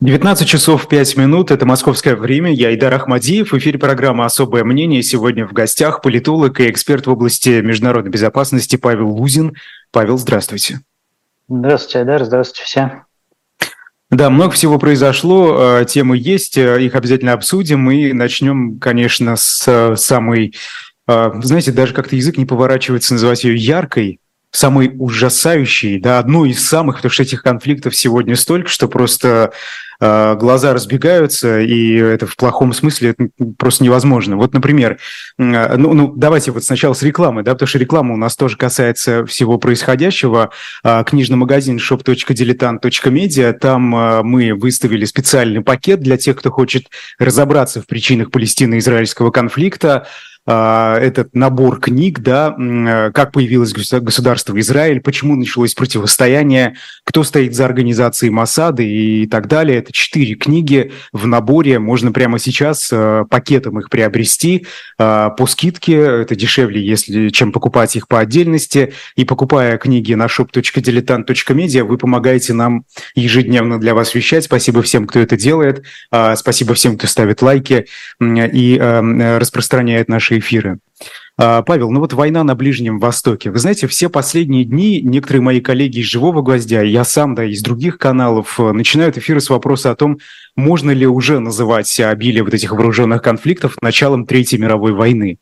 19 часов 5 минут, это московское время, я Идар Ахмадиев, в эфире программа «Особое мнение». Сегодня в гостях политолог и эксперт в области международной безопасности Павел Лузин. Павел, здравствуйте. Здравствуйте, Айдар, здравствуйте все. Да, много всего произошло, э, темы есть, э, их обязательно обсудим и начнем, конечно, с э, самой, знаете, даже как-то язык не поворачивается называть ее яркой, самой ужасающей, да, одной из самых, потому что этих конфликтов сегодня столько, что просто глаза разбегаются, и это в плохом смысле просто невозможно. Вот, например, э, ну, ну, давайте вот сначала с рекламы, да, потому что реклама у нас тоже касается всего происходящего. Э, книжный магазин shop.diletant.media, там э, мы выставили специальный пакет для тех, кто хочет разобраться в причинах палестино-израильского конфликта, а, этот набор книг, да, э, как появилось государство Израиль, почему началось противостояние, кто стоит за организацией Масады и так далее. Это четыре книги в наборе, можно прямо сейчас э, пакетом их приобрести э, по скидке, это дешевле, если, чем покупать их по отдельности. И покупая книги на shop.diletant.media, вы помогаете нам ежедневно для вас вещать. Спасибо всем, кто это делает. А, спасибо всем, кто ставит лайки и распространяет наши эфиры. А, Павел, ну вот война на Ближнем Востоке. Вы знаете, все последние дни некоторые мои коллеги из «Живого гвоздя», я сам, да, из других каналов, э, начинают эфиры с вопроса о том, можно ли уже называть обилие вот этих вооруженных конфликтов началом Третьей мировой войны.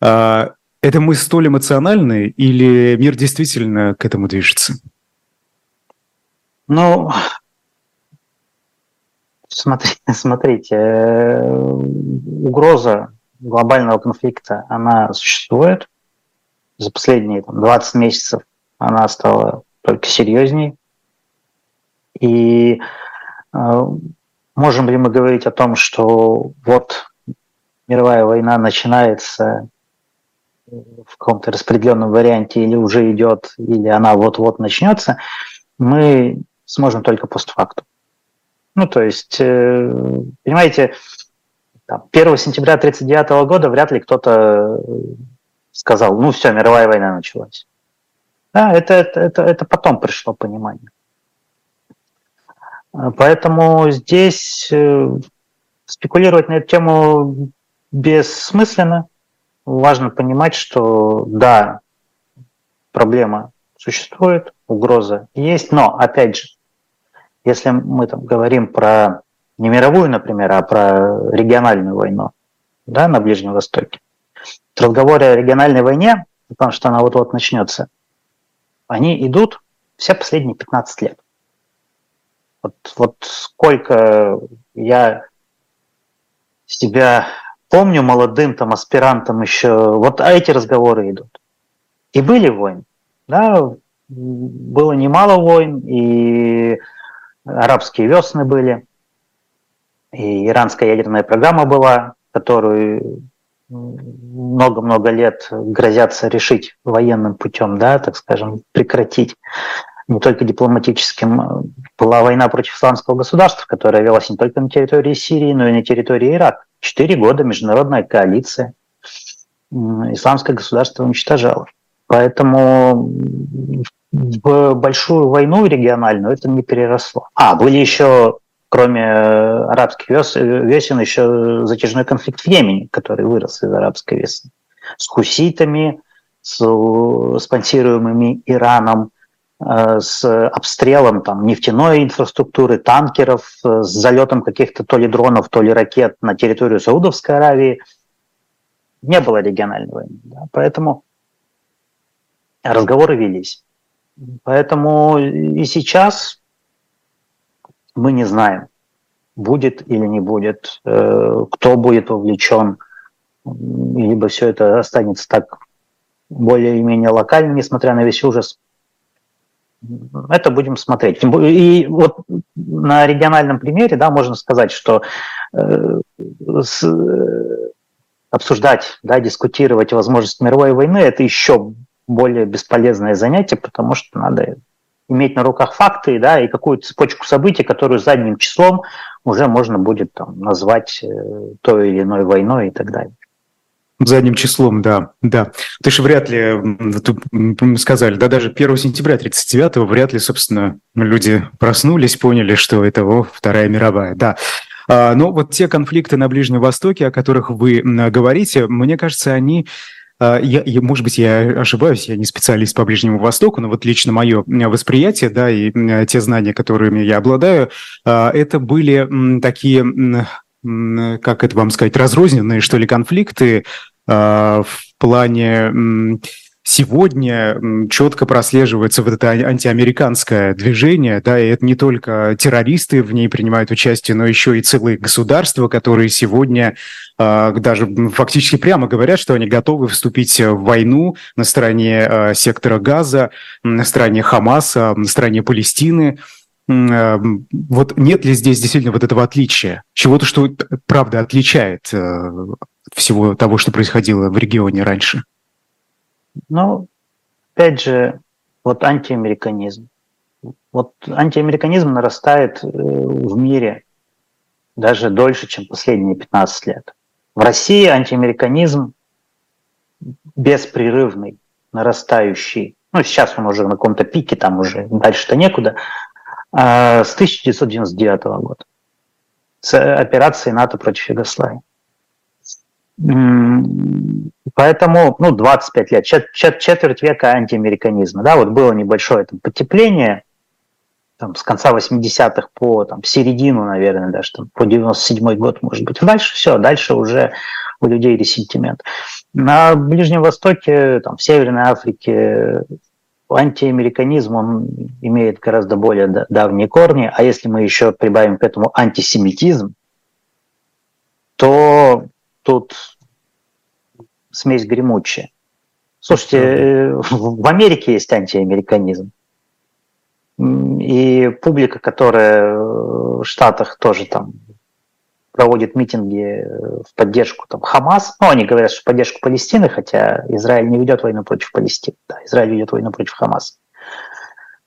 А, это мы столь эмоциональны или мир действительно к этому движется? Ну, смотрите, смотрите э, угроза глобального конфликта, она существует. За последние там, 20 месяцев она стала только серьезней. И э, можем ли мы говорить о том, что вот мировая война начинается в каком-то распределенном варианте или уже идет, или она вот-вот начнется, мы сможем только постфактум. Ну, то есть, э, понимаете, там, 1 сентября 1939 года вряд ли кто-то э, сказал, ну все, мировая война началась. Да, это, это, это, это потом пришло понимание. Э, поэтому здесь э, спекулировать на эту тему бессмысленно. Важно понимать, что да, проблема существует, угроза есть, но опять же, если мы там говорим про не мировую, например, а про региональную войну да, на Ближнем Востоке. Разговоры о региональной войне, потому что она вот-вот начнется, они идут все последние 15 лет. Вот, вот сколько я себя помню молодым там аспирантом еще, вот эти разговоры идут. И были войны, да, было немало войн, и арабские весны были, и иранская ядерная программа была, которую много-много лет грозятся решить военным путем, да, так скажем, прекратить не только дипломатическим. Была война против исламского государства, которая велась не только на территории Сирии, но и на территории Ирака. Четыре года международная коалиция исламское государство уничтожало. Поэтому в большую войну региональную это не переросло. А, были еще кроме э, арабских весен, еще затяжной конфликт в Йемене, который вырос из арабской весны. С хуситами, с спонсируемыми Ираном, э, с обстрелом там, нефтяной инфраструктуры, танкеров, с залетом каких-то то ли дронов, то ли ракет на территорию Саудовской Аравии. Не было региональной войны. Да? Поэтому разговоры велись. Поэтому и сейчас мы не знаем, будет или не будет, э, кто будет вовлечен, либо все это останется так более-менее локально, несмотря на весь ужас. Это будем смотреть. И вот на региональном примере, да, можно сказать, что э, с, обсуждать, да, дискутировать возможность мировой войны – это еще более бесполезное занятие, потому что надо иметь на руках факты, да, и какую-то цепочку событий, которую задним числом уже можно будет там, назвать э, той или иной войной и так далее. Задним числом, да, да. Ты же вряд ли, сказали, да, даже 1 сентября 39 вряд ли, собственно, люди проснулись, поняли, что это о, Вторая мировая, да. А, но вот те конфликты на Ближнем Востоке, о которых вы говорите, мне кажется, они я, я, может быть, я ошибаюсь, я не специалист по Ближнему Востоку, но вот лично мое восприятие, да, и те знания, которыми я обладаю, а, это были такие, как это вам сказать, разрозненные, что ли, конфликты в плане сегодня четко прослеживается вот это антиамериканское движение, да, и это не только террористы в ней принимают участие, но еще и целые государства, которые сегодня э, даже фактически прямо говорят, что они готовы вступить в войну на стороне э, сектора Газа, на стороне Хамаса, на стороне Палестины. Э, вот нет ли здесь действительно вот этого отличия? Чего-то, что правда отличает э, всего того, что происходило в регионе раньше? Ну, опять же, вот антиамериканизм. Вот антиамериканизм нарастает э, в мире даже дольше, чем последние 15 лет. В России антиамериканизм беспрерывный, нарастающий. Ну, сейчас он уже на каком-то пике, там уже дальше-то некуда. А с 1999 года. С операцией НАТО против Югославии. Поэтому, ну, 25 лет, чет, чет, четверть века антиамериканизма. Да, вот было небольшое там, потепление там, с конца 80-х по там, середину, наверное, даже там, по 97 год, может быть. Дальше все, дальше уже у людей ресентимент. На Ближнем Востоке, там, в Северной Африке антиамериканизм, он имеет гораздо более давние корни, а если мы еще прибавим к этому антисемитизм, то тут смесь гремучая. Слушайте, э, в Америке есть антиамериканизм. И публика, которая в Штатах тоже там проводит митинги в поддержку там, Хамас. Ну, они говорят, что в поддержку Палестины, хотя Израиль не ведет войну против Палестины. Да, Израиль ведет войну против Хамаса.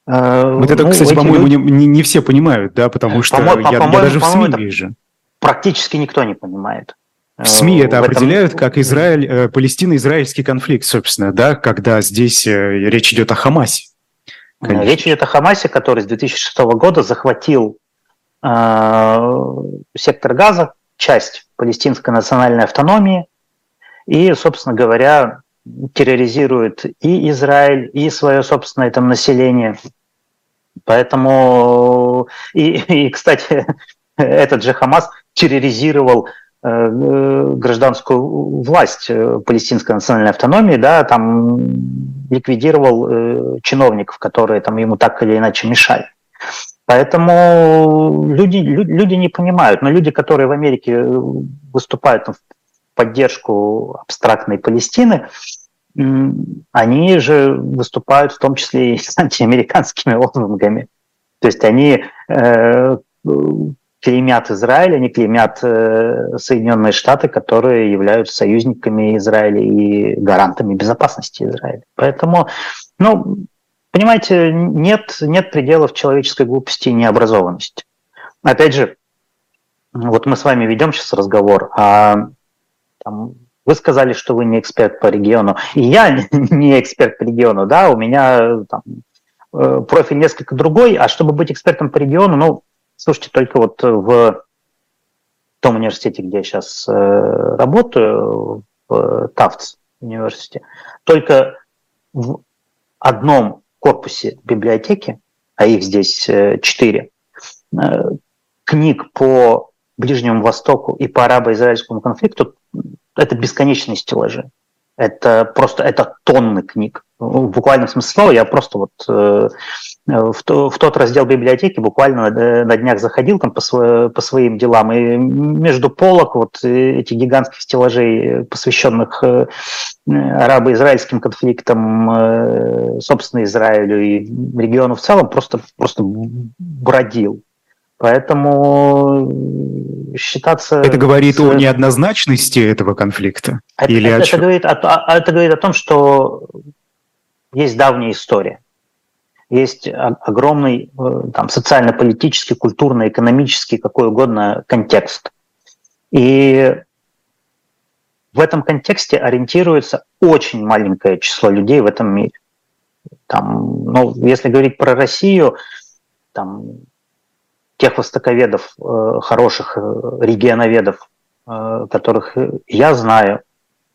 Э, вот это, ну, кстати, по-моему, люди... не, не все понимают, да, потому что по я, я даже в СМИ вижу. Практически никто не понимает. В СМИ это этом... определяют как Израиль, э, Палестино-израильский конфликт, собственно, да, когда здесь э, речь идет о Хамасе. Конечно. Речь идет о Хамасе, который с 2006 года захватил э, сектор Газа, часть палестинской национальной автономии, и, собственно говоря, терроризирует и Израиль, и свое собственное там население. Поэтому, и, и кстати, этот же Хамас терроризировал Э, гражданскую власть э, палестинской национальной автономии, да, там ликвидировал э, чиновников, которые там ему так или иначе мешали. Поэтому люди, люди не понимают, но люди, которые в Америке выступают в поддержку абстрактной Палестины, они же выступают в том числе и с антиамериканскими лозунгами. То есть они клеймят Израиль, они клеймят э, Соединенные Штаты, которые являются союзниками Израиля и гарантами безопасности Израиля. Поэтому, ну, понимаете, нет, нет пределов человеческой глупости и необразованности. Опять же, вот мы с вами ведем сейчас разговор, а там, вы сказали, что вы не эксперт по региону, и я не эксперт по региону, да, у меня там, э, профиль несколько другой, а чтобы быть экспертом по региону, ну, Слушайте, только вот в том университете, где я сейчас э, работаю, в Тафтс университете, только в одном корпусе библиотеки, а их здесь э, четыре, э, книг по Ближнему Востоку и по арабо-израильскому конфликту это бесконечные стеллажи. Это просто это тонны книг. В буквальном смысле слова я просто вот э, в, то, в тот раздел библиотеки буквально на, э, на днях заходил там по, сво, по своим делам, и между полок вот э, этих гигантских стеллажей, посвященных арабо-израильским конфликтам, собственно, Израилю и региону в целом, просто, просто бродил. Поэтому считаться... Это говорит с... о неоднозначности этого конфликта? Это, Или это, это, говорит о, это говорит о том, что есть давняя история. Есть огромный э, там, социально-политический, культурно-экономический, какой угодно контекст. И в этом контексте ориентируется очень маленькое число людей в этом мире. Там, ну, если говорить про Россию, там тех востоковедов, э, хороших э, регионоведов, э, которых я знаю,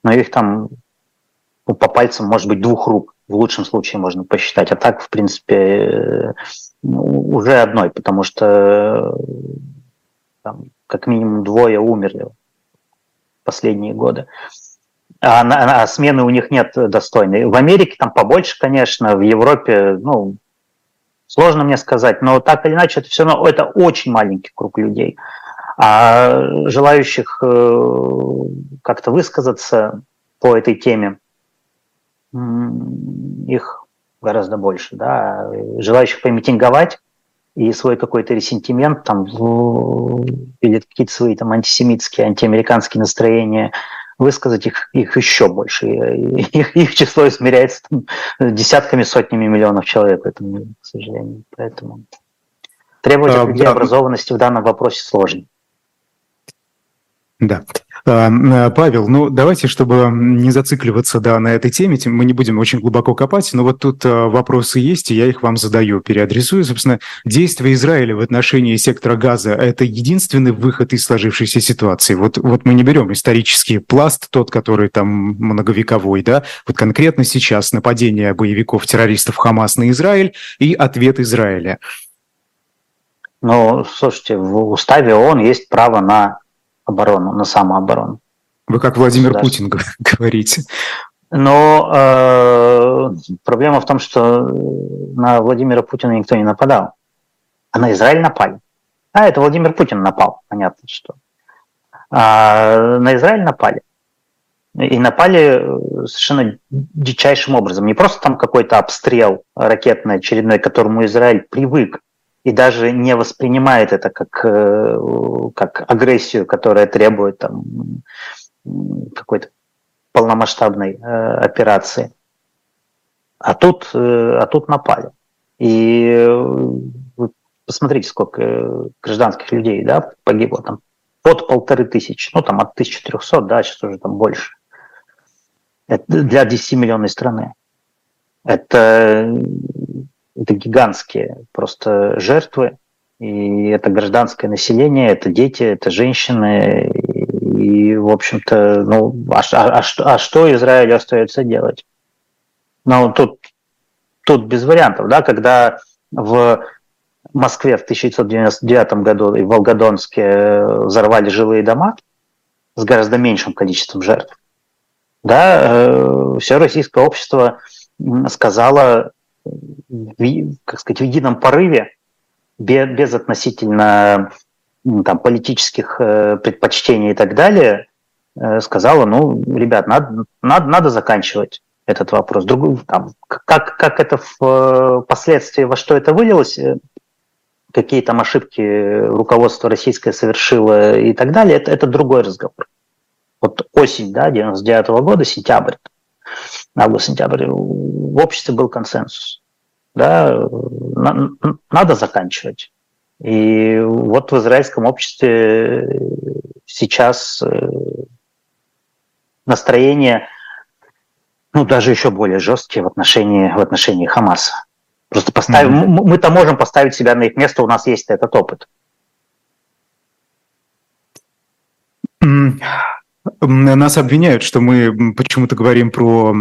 но их там ну, по пальцам, может быть, двух рук в лучшем случае можно посчитать. А так, в принципе, ну, уже одной, потому что там, как минимум двое умерли последние годы. А, а смены у них нет достойной. В Америке там побольше, конечно, в Европе, ну, Сложно мне сказать, но так или иначе, это все равно это очень маленький круг людей. А желающих э, как-то высказаться по этой теме, их гораздо больше. Да? Желающих помитинговать и свой какой-то ресентимент там, или какие-то свои там антисемитские, антиамериканские настроения – высказать их, их еще больше. Их, их число измеряется там, десятками, сотнями миллионов человек в этом мире, к сожалению. Поэтому требовать от людей да. образованности в данном вопросе сложно. Да. А, э, Павел, ну давайте, чтобы не зацикливаться да, на этой теме, мы не будем очень глубоко копать, но вот тут э, вопросы есть, и я их вам задаю, переадресую. Собственно, действия Израиля в отношении сектора газа – это единственный выход из сложившейся ситуации. Вот, вот мы не берем исторический пласт, тот, который там многовековой, да, вот конкретно сейчас нападение боевиков-террористов Хамас на Израиль и ответ Израиля. Ну, слушайте, в уставе ООН есть право на оборону, на самооборону. Вы как Владимир Путин говорите. Но э, проблема в том, что на Владимира Путина никто не нападал, а на Израиль напали. А это Владимир Путин напал, понятно что. А на Израиль напали. И напали совершенно дичайшим образом. Не просто там какой-то обстрел ракетный очередной, к которому Израиль привык, и даже не воспринимает это как, э, как агрессию, которая требует там, какой-то полномасштабной э, операции. А тут, э, а тут напали. И вы посмотрите, сколько гражданских людей да, погибло. Там под полторы тысячи, ну там от 1300, да, сейчас уже там больше. Это для 10-миллионной страны. Это это гигантские просто жертвы, и это гражданское население, это дети, это женщины, и, в общем-то, ну, а, а, а, а что Израилю остается делать? Ну, тут, тут без вариантов, да, когда в Москве в 1999 году и в Волгодонске взорвали жилые дома с гораздо меньшим количеством жертв, да, э, все российское общество сказала, как сказать, в едином порыве, без, без относительно там, политических э, предпочтений и так далее, э, сказала, ну, ребят, надо, надо, надо заканчивать этот вопрос. Другой, там, как, как это впоследствии, во что это вылилось, э, какие там ошибки руководство российское совершило и так далее, это, это другой разговор. Вот осень, да, 99 -го года, сентябрь, август-сентябрь, в обществе был консенсус. Да, надо заканчивать. И вот в израильском обществе сейчас э, настроение, ну, даже еще более жесткие в отношении, в отношении Хамаса. Просто поставим, mm-hmm. мы-то можем поставить себя на их место, у нас есть этот опыт. Нас обвиняют, что мы почему-то говорим про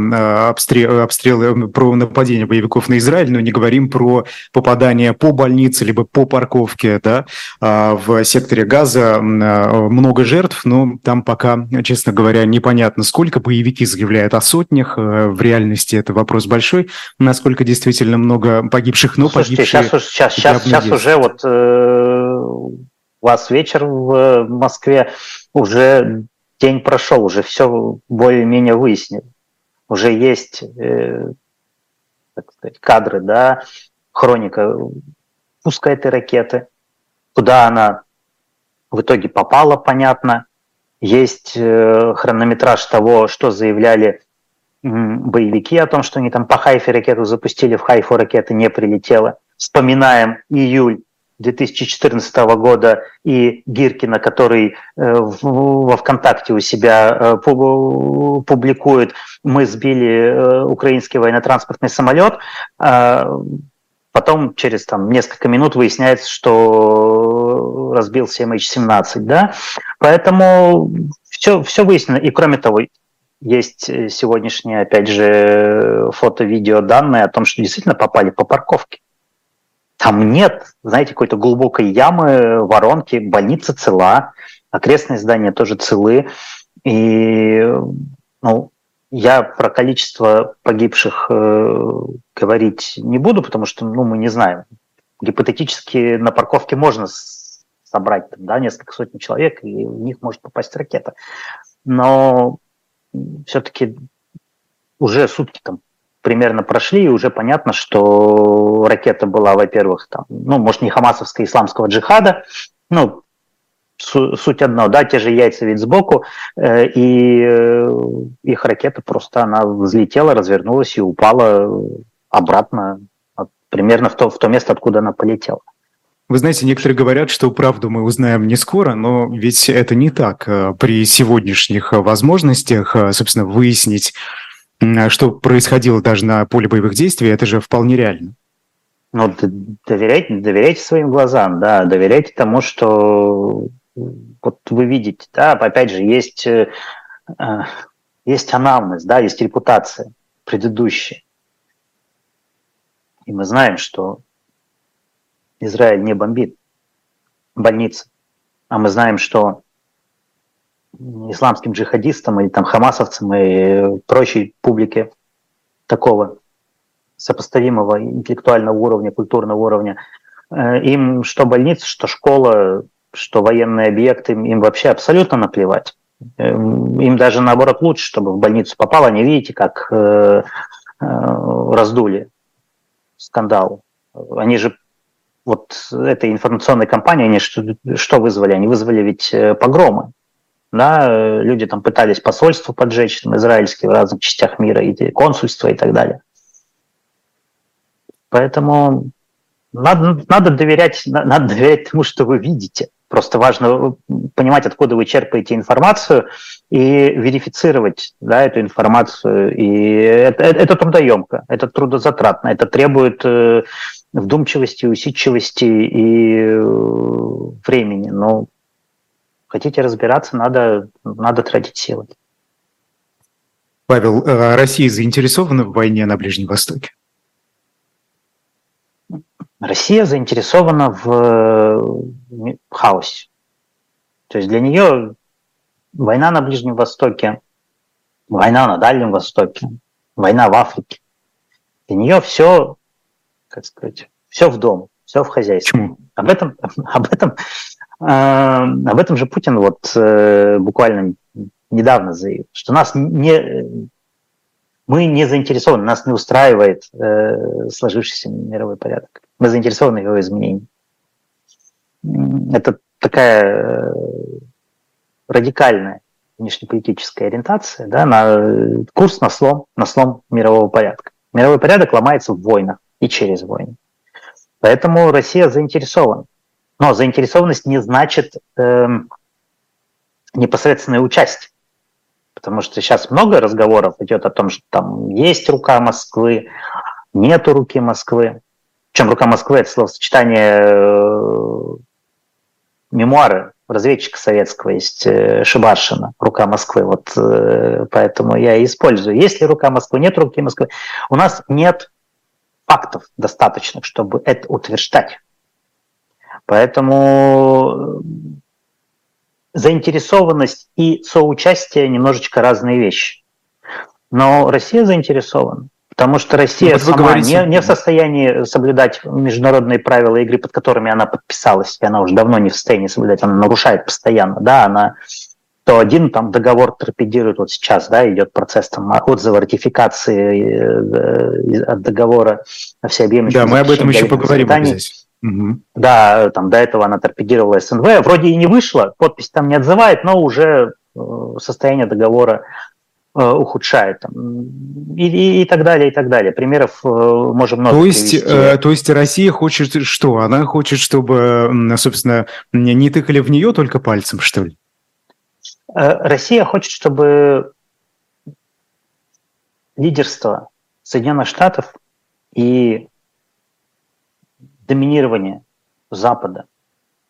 обстрел, обстрелы, про нападение боевиков на Израиль, но не говорим про попадание по больнице либо по парковке да, а, в секторе Газа. А, много жертв, но там пока, честно говоря, непонятно, сколько боевики заявляют о сотнях. Э, в реальности это вопрос большой, насколько действительно много погибших, но Слушайте, погибшие... Сейчас, сейчас, сейчас, сейчас уже вот э, у вас вечер в Москве, уже день прошел, уже все более-менее выяснили. Уже есть э, сказать, кадры, да, хроника пуска этой ракеты, куда она в итоге попала, понятно. Есть э, хронометраж того, что заявляли боевики о том, что они там по Хайфе ракету запустили, в Хайфу ракета не прилетела. Вспоминаем июль 2014 года и Гиркина, который э, во ВКонтакте у себя э, публикует, мы сбили украинский военно-транспортный самолет, потом через там, несколько минут выясняется, что разбился MH17. Да? Поэтому все, все выяснено. И кроме того, есть сегодняшние, опять же, фото-видео данные о том, что действительно попали по парковке. Там нет, знаете, какой-то глубокой ямы, воронки, больница цела, окрестные здания тоже целы. И ну, я про количество погибших э, говорить не буду, потому что ну, мы не знаем. Гипотетически на парковке можно собрать там, да, несколько сотен человек, и в них может попасть ракета. Но все-таки уже сутки там примерно прошли, и уже понятно, что ракета была, во-первых, там, ну, может, не хамасовского исламского джихада, ну, суть одно, да, те же яйца ведь сбоку, э, и э, их ракета просто, она взлетела, развернулась и упала обратно примерно в то, в то место, откуда она полетела. Вы знаете, некоторые говорят, что правду мы узнаем не скоро, но ведь это не так. Э, при сегодняшних возможностях, собственно, выяснить а что происходило даже на поле боевых действий, это же вполне реально. Ну, доверяйте, доверяйте своим глазам, да, доверяйте тому, что вот вы видите, да, опять же, есть, э, есть анамнез, да, есть репутация предыдущая. И мы знаем, что Израиль не бомбит больницы, а мы знаем, что исламским джихадистам или там хамасовцам и прочей публике такого сопоставимого интеллектуального уровня, культурного уровня, э, им что больница, что школа, что военные объекты, им вообще абсолютно наплевать. Э, им даже наоборот лучше, чтобы в больницу попало. Они видите, как э, раздули скандал. Они же вот этой информационной кампании, они что, что вызвали? Они вызвали ведь погромы да, люди там пытались посольство поджечь, там, израильские в разных частях мира, и консульство и так далее. Поэтому надо, надо, доверять, надо доверять тому, что вы видите. Просто важно понимать, откуда вы черпаете информацию и верифицировать да, эту информацию. И это, это, это трудоемко, это трудозатратно, это требует э, вдумчивости, усидчивости и э, времени. Но Хотите разбираться, надо, надо тратить силы. Павел, а Россия заинтересована в войне на Ближнем Востоке? Россия заинтересована в хаосе. То есть для нее война на Ближнем Востоке, война на Дальнем Востоке, война в Африке. Для нее все, как сказать, все в дом, все в хозяйстве. Почему? Об этом, об этом об этом же Путин вот э, буквально недавно заявил, что нас не, мы не заинтересованы, нас не устраивает э, сложившийся мировой порядок. Мы заинтересованы в его изменении. Это такая э, радикальная внешнеполитическая ориентация, да, на курс на слом, на слом мирового порядка. Мировой порядок ломается в войнах и через войны. Поэтому Россия заинтересована. Но заинтересованность не значит э, непосредственное участие. Потому что сейчас много разговоров идет о том, что там есть рука Москвы, нету руки Москвы. Причем рука Москвы это словосочетание э, мемуары разведчика советского есть э, Шибаршина, рука Москвы. Вот э, поэтому я и использую. Есть ли рука Москвы, нет руки Москвы. У нас нет фактов достаточных, чтобы это утверждать. Поэтому заинтересованность и соучастие немножечко разные вещи. Но Россия заинтересована, потому что Россия вот сама говорите... не, не в состоянии соблюдать международные правила игры, под которыми она подписалась, и она уже давно не в состоянии соблюдать, она нарушает постоянно, да, она то один там договор торпедирует, вот сейчас, да, идет процесс там отзыва ратификации э, от договора о всеобъемлющем. Да, мы об этом еще поговорим здесь. Угу. Да, там до этого она торпедировала СНВ, вроде и не вышла, подпись там не отзывает, но уже э, состояние договора ухудшает там, и, и, и так далее, и так далее. Примеров можем много то есть, привести. То есть Россия хочет что? Она хочет, чтобы, собственно, не тыкали в нее только пальцем, что ли? Россия хочет, чтобы лидерство Соединенных Штатов и доминирование Запада,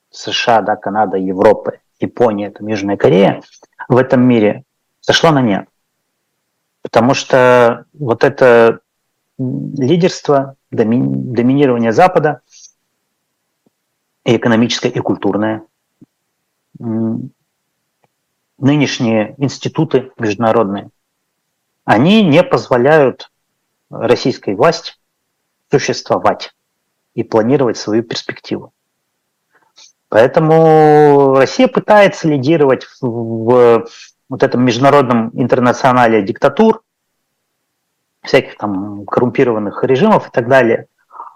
США, да, Канада, Европа, Япония, там, Южная Корея в этом мире сошло на нет. Потому что вот это лидерство, доми, доминирование Запада, и экономическое, и культурное, нынешние институты международные, они не позволяют российской власти существовать и планировать свою перспективу. Поэтому Россия пытается лидировать в, вот этом международном интернационале диктатур, всяких там коррумпированных режимов и так далее.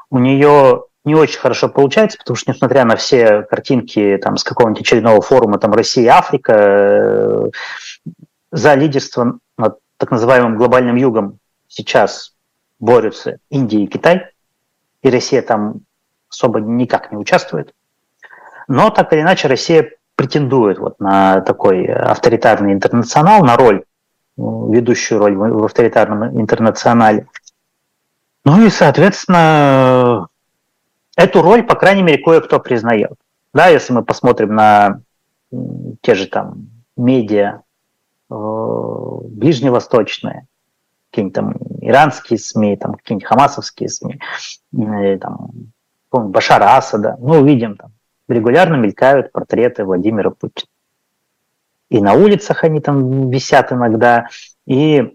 У нее не очень хорошо получается, потому что, несмотря на все картинки там, с какого-нибудь очередного форума там, Россия и Африка, э, за лидерство над так называемым глобальным югом сейчас борются Индия и Китай, и Россия там особо никак не участвует. Но так или иначе Россия претендует вот на такой авторитарный интернационал, на роль, ведущую роль в авторитарном интернационале. Ну и, соответственно, эту роль, по крайней мере, кое-кто признает. Да, если мы посмотрим на те же там медиа э, ближневосточные, какие-нибудь там иранские СМИ, там какие-нибудь хамасовские СМИ, или, там, Башара Асада, мы увидим там, регулярно мелькают портреты Владимира Путина. И на улицах они там висят иногда, и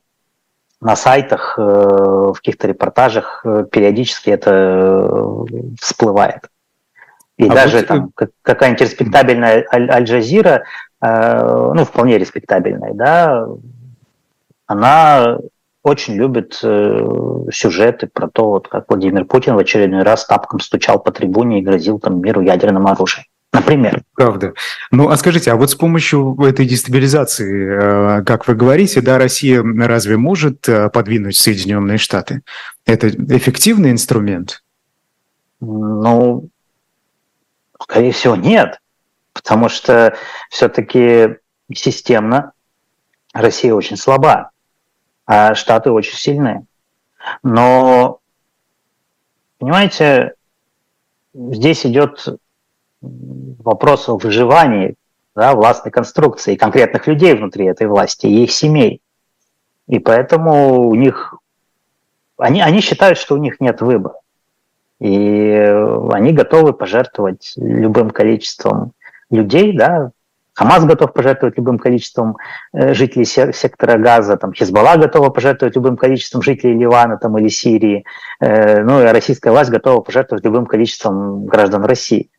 на сайтах, э, в каких-то репортажах э, периодически это э, всплывает. И а даже вот... там какая-нибудь респектабельная Аль-Джазира, ну, вполне респектабельная, да, она очень любит сюжеты про то, вот, как Владимир Путин в очередной раз тапком стучал по трибуне и грозил там миру ядерным оружием. Например. Правда. Ну, а скажите, а вот с помощью этой дестабилизации, э, как вы говорите, да, Россия разве может э, подвинуть Соединенные Штаты? Это эффективный инструмент? Ну, скорее всего, нет. Потому что все-таки системно Россия очень слаба, а Штаты очень сильные. Но, понимаете, здесь идет вопрос о выживании да, властной конструкции конкретных людей внутри этой власти и их семей. И поэтому у них они, они считают, что у них нет выбора. И они готовы пожертвовать любым количеством людей, да, Хамас готов пожертвовать любым количеством э, жителей сектора Газа, там, Хизбалла готова пожертвовать любым количеством жителей Ливана там, или Сирии, э, ну и российская власть готова пожертвовать любым количеством граждан России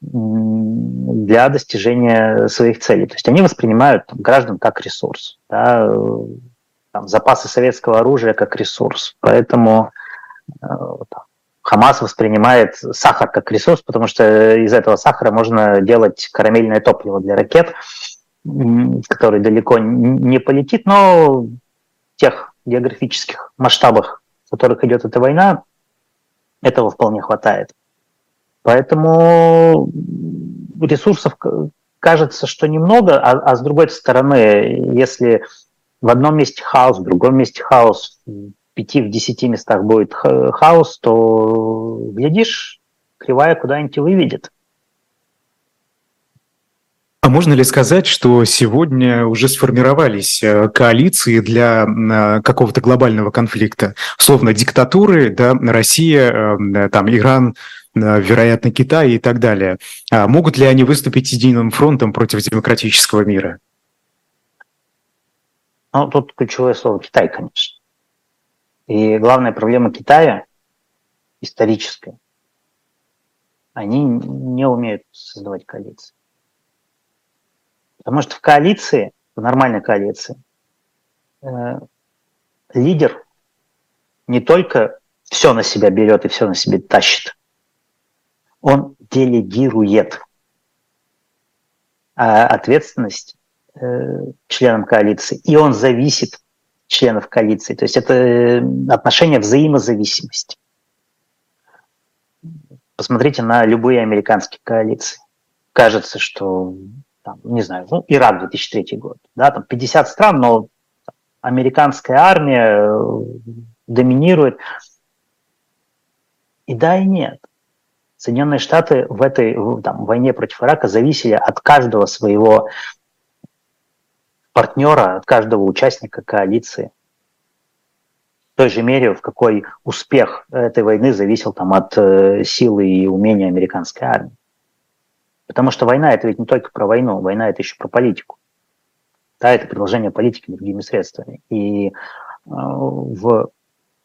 для достижения своих целей. То есть они воспринимают там, граждан как ресурс, да, там, запасы советского оружия как ресурс. Поэтому э, там, Хамас воспринимает сахар как ресурс, потому что из этого сахара можно делать карамельное топливо для ракет, который далеко не полетит, но в тех географических масштабах, в которых идет эта война, этого вполне хватает. Поэтому ресурсов кажется, что немного, а, а с другой стороны, если в одном месте хаос, в другом месте хаос, пяти, в десяти местах будет хаос, то, глядишь, кривая куда-нибудь выведет. А можно ли сказать, что сегодня уже сформировались э, коалиции для э, какого-то глобального конфликта? Словно диктатуры, да, Россия, э, там, Иран, вероятно, Китай и так далее. А могут ли они выступить единым фронтом против демократического мира? Ну, тут ключевое слово Китай, конечно. И главная проблема Китая историческая. Они не умеют создавать коалиции. Потому что в коалиции, в нормальной коалиции, э, лидер не только все на себя берет и все на себе тащит, он делегирует а ответственность э, членам коалиции, и он зависит членов коалиции. То есть это э, отношения взаимозависимости. Посмотрите на любые американские коалиции. Кажется, что, там, не знаю, ну, Ирак 2003 год, да, там 50 стран, но американская армия э, доминирует. И да, и нет. Соединенные Штаты в этой там, войне против Ирака зависели от каждого своего партнера, от каждого участника коалиции. В той же мере, в какой успех этой войны зависел там, от э, силы и умения американской армии. Потому что война это ведь не только про войну, война это еще про политику. Да, это продолжение политики другими средствами. И э, в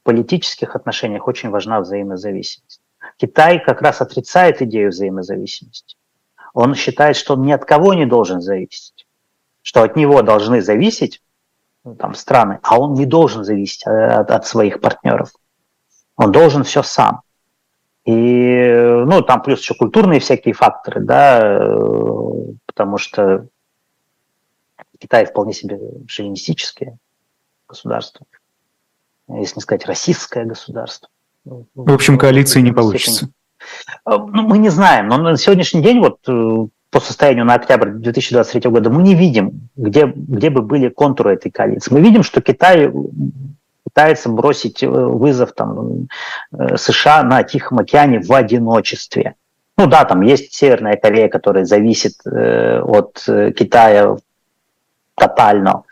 политических отношениях очень важна взаимозависимость. Китай как раз отрицает идею взаимозависимости. Он считает, что он ни от кого не должен зависеть, что от него должны зависеть ну, там, страны, а он не должен зависеть э, от, от своих партнеров. Он должен все сам. И, ну, там плюс еще культурные всякие факторы, да, э, потому что Китай вполне себе шовинистическое государство, если не сказать российское государство. В общем, коалиции не получится. Ну, мы не знаем, но на сегодняшний день, вот э, по состоянию на октябрь 2023 года, мы не видим, где, где бы были контуры этой коалиции. Мы видим, что Китай пытается бросить э, вызов там, э, США на Тихом океане в одиночестве. Ну да, там есть Северная Корея, которая зависит от Китая тотально,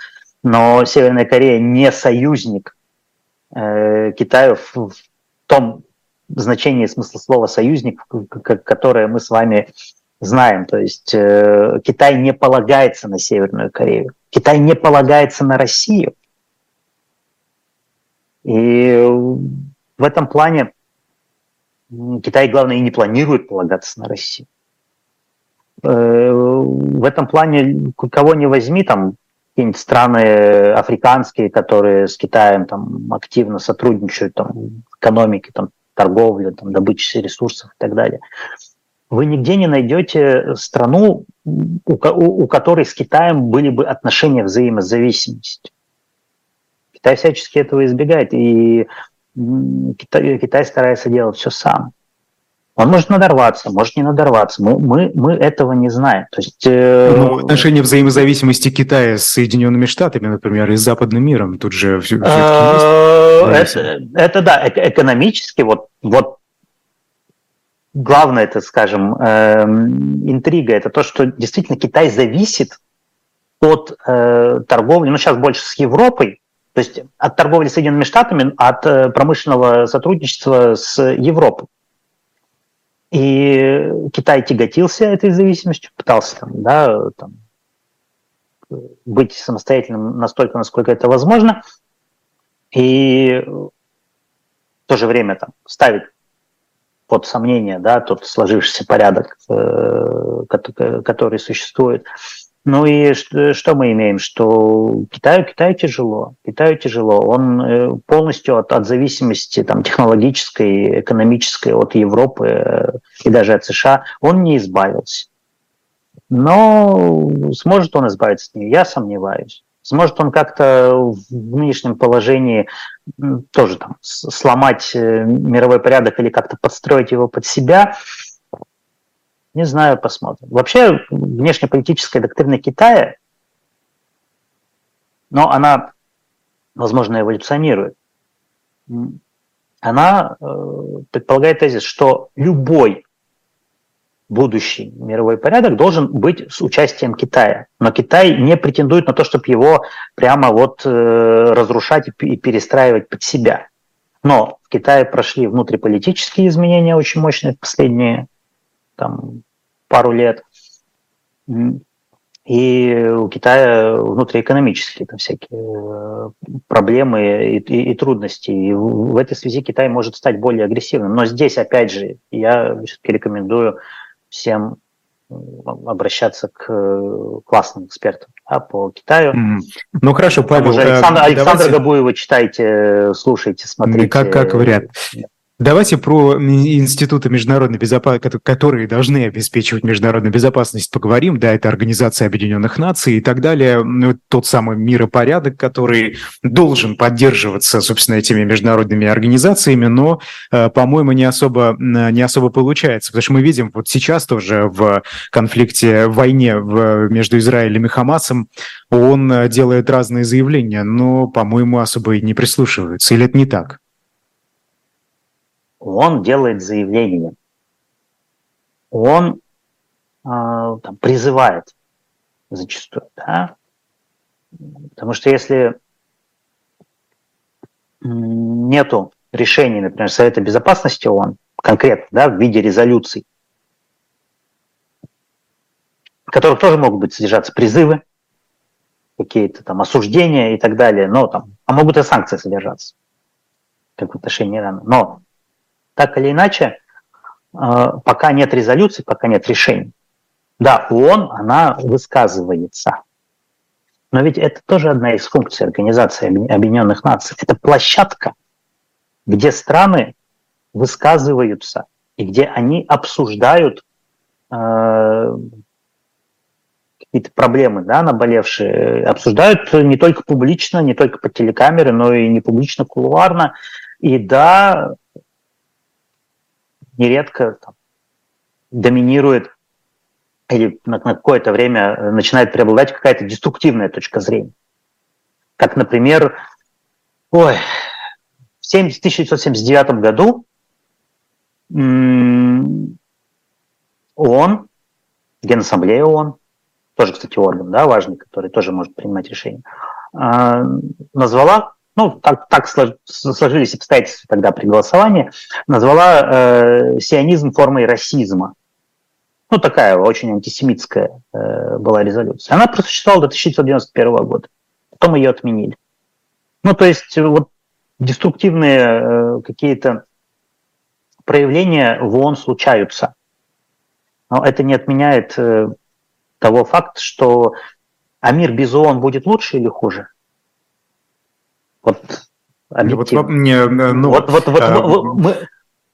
но Северная Корея не союзник Китая в том значении смысла слова союзник, которое мы с вами знаем. То есть э, Китай не полагается на Северную Корею, Китай не полагается на Россию. И в этом плане Китай, главное, и не планирует полагаться на Россию. Э, в этом плане кого не возьми, там какие-нибудь страны африканские, которые с Китаем там активно сотрудничают там, в экономике, там, торговле, там, добыче ресурсов и так далее. Вы нигде не найдете страну, у, у, у которой с Китаем были бы отношения взаимозависимости. Китай всячески этого избегает, и Китай, Китай старается делать все сам. Он может надорваться, может не надорваться. Мы, мы, мы этого не знаем. То есть, э... ну, отношения взаимозависимости Китая с Соединенными Штатами, например, и с западным миром, тут же все, э, это, это да, экономически, вот, вот главное, это, скажем, э, интрига, это то, что действительно Китай зависит от э, торговли, ну сейчас больше с Европой, то есть от торговли с Соединенными Штатами, от э, промышленного сотрудничества с Европой. И Китай тяготился этой зависимостью, пытался там, да, там, быть самостоятельным настолько, насколько это возможно, и в то же время там, ставить под сомнение да, тот сложившийся порядок, э, который существует. Ну и что мы имеем? Что Китаю, Китаю тяжело. Китаю тяжело. Он э, полностью от, от зависимости там, технологической, экономической от Европы э, и даже от США, он не избавился. Но сможет он избавиться от нее, я сомневаюсь. Сможет он как-то в нынешнем положении тоже там сломать э, мировой порядок или как-то подстроить его под себя – не знаю, посмотрим. Вообще, внешнеполитическая доктрина Китая, но она, возможно, эволюционирует. Она э, предполагает тезис, что любой будущий мировой порядок должен быть с участием Китая. Но Китай не претендует на то, чтобы его прямо вот э, разрушать и перестраивать под себя. Но в Китае прошли внутриполитические изменения очень мощные в последние там, пару лет. И у Китая внутриэкономические там всякие э, проблемы и, и, и трудности. И в этой связи Китай может стать более агрессивным. Но здесь, опять же, я все-таки рекомендую всем обращаться к э, классным экспертам да, по Китаю. Mm. Ну хорошо, Павел. Александр, Александр давайте... Габуева читайте, слушайте, смотрите. Как, как вариант. Давайте про институты международной безопасности, которые должны обеспечивать международную безопасность, поговорим. Да, это Организация Объединенных Наций и так далее. Ну, тот самый миропорядок, который должен поддерживаться, собственно, этими международными организациями, но, э, по-моему, не особо, не особо получается. Потому что мы видим вот сейчас тоже в конфликте, в войне между Израилем и Хамасом, он делает разные заявления, но, по-моему, особо и не прислушиваются. Или это не так? Он делает заявление, он э, там, призывает зачастую, да? потому что если нету решений, например, Совета Безопасности ООН, конкретно, да, в виде резолюций, в которых тоже могут быть содержаться призывы, какие-то там осуждения и так далее, но там, а могут и санкции содержаться, как в отношении Ирана. Но так или иначе, э, пока нет резолюции, пока нет решений. Да, ООН, она высказывается. Но ведь это тоже одна из функций Организации Объединенных Наций. Это площадка, где страны высказываются и где они обсуждают э, какие-то проблемы, да, наболевшие, обсуждают не только публично, не только по телекамере, но и не публично, кулуарно. И да, нередко там, доминирует или на, на какое-то время э, начинает преобладать какая-то деструктивная точка зрения. Как, например, ой, в 1979 году ООН, Генассамблея ООН, тоже, кстати, орган, да, важный, который тоже может принимать решения, а, назвала ну, так, так сложились обстоятельства тогда при голосовании, назвала э, сионизм формой расизма. Ну, такая очень антисемитская э, была резолюция. Она просуществовала до 1991 года. Потом ее отменили. Ну, то есть вот деструктивные э, какие-то проявления в ООН случаются. Но это не отменяет э, того факта, что а мир без ООН будет лучше или хуже? Вот, вот, не, э, ну, вот, вот, вот а... мы,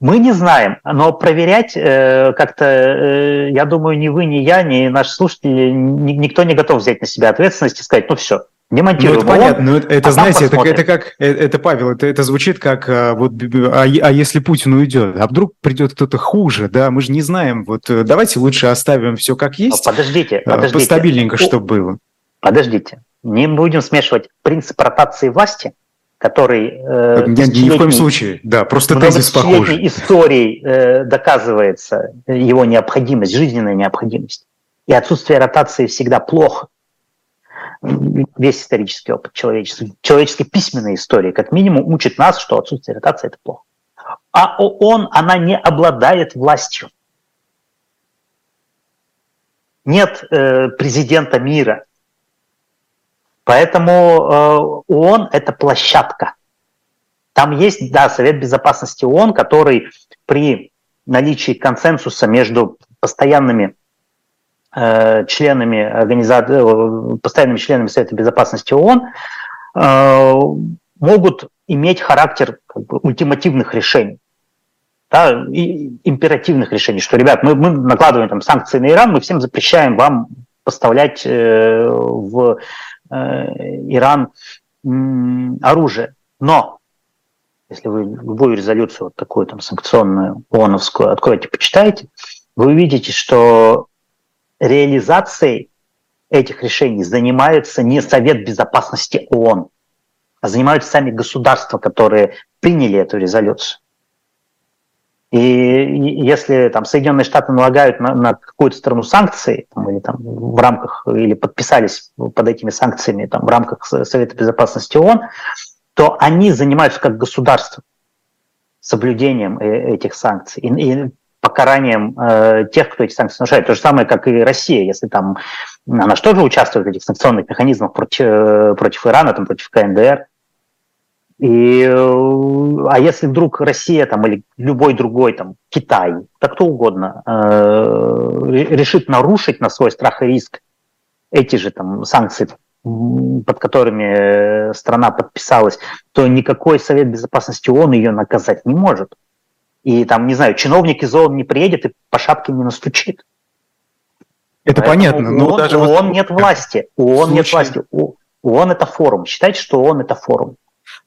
мы не знаем, но проверять э, как-то, э, я думаю, ни вы, ни я, ни наши слушатели, ни, никто не готов взять на себя ответственность и сказать, ну все, не монтируем. Ну, это понятно, но это, это а знаете, это, это как, это, это Павел, это, это звучит как, а, вот, а, а если Путин уйдет, а вдруг придет кто-то хуже, да, мы же не знаем, вот э, давайте лучше оставим все как есть. Подождите, подождите. Постабильненько, чтобы было. Подождите, не будем смешивать принцип ротации власти, который э, ни, ни в коем случае, да, просто тезис похожий. историей э, доказывается его необходимость, жизненная необходимость. И отсутствие ротации всегда плохо. Весь исторический опыт человеческий, человеческой письменной истории, как минимум, учит нас, что отсутствие ротации – это плохо. А ООН, она не обладает властью. Нет э, президента мира, Поэтому э, ООН – это площадка. Там есть, да, Совет Безопасности ООН, который при наличии консенсуса между постоянными э, членами организации, э, постоянными членами Совета Безопасности ООН э, могут иметь характер как бы, ультимативных решений, да, и императивных решений, что, ребят, мы, мы накладываем там санкции на Иран, мы всем запрещаем вам поставлять э, в Иран оружие. Но если вы любую резолюцию вот такую там санкционную ООНовскую откроете, почитаете, вы увидите, что реализацией этих решений занимается не Совет Безопасности ООН, а занимаются сами государства, которые приняли эту резолюцию. И если там Соединенные Штаты налагают на, на какую-то страну санкции, там, или там в рамках, или подписались под этими санкциями там, в рамках Совета Безопасности ООН, то они занимаются как государство соблюдением э, этих санкций и, и покаранием э, тех, кто эти санкции нарушает. То же самое, как и Россия, если там она же тоже участвует в этих санкционных механизмах против, э, против Ирана, там, против КНДР, и, э, а если вдруг Россия там, или любой другой, там, Китай, да кто угодно, э, решит нарушить на свой страх и риск эти же там, санкции, под которыми страна подписалась, то никакой Совет Безопасности ООН ее наказать не может. И там, не знаю, чиновник из ООН не приедет и по шапке не настучит. Это Поэтому понятно, но ООН, даже... ООН вот... нет власти. ООН случае... нет власти. ООН это форум. Считайте, что ООН это форум.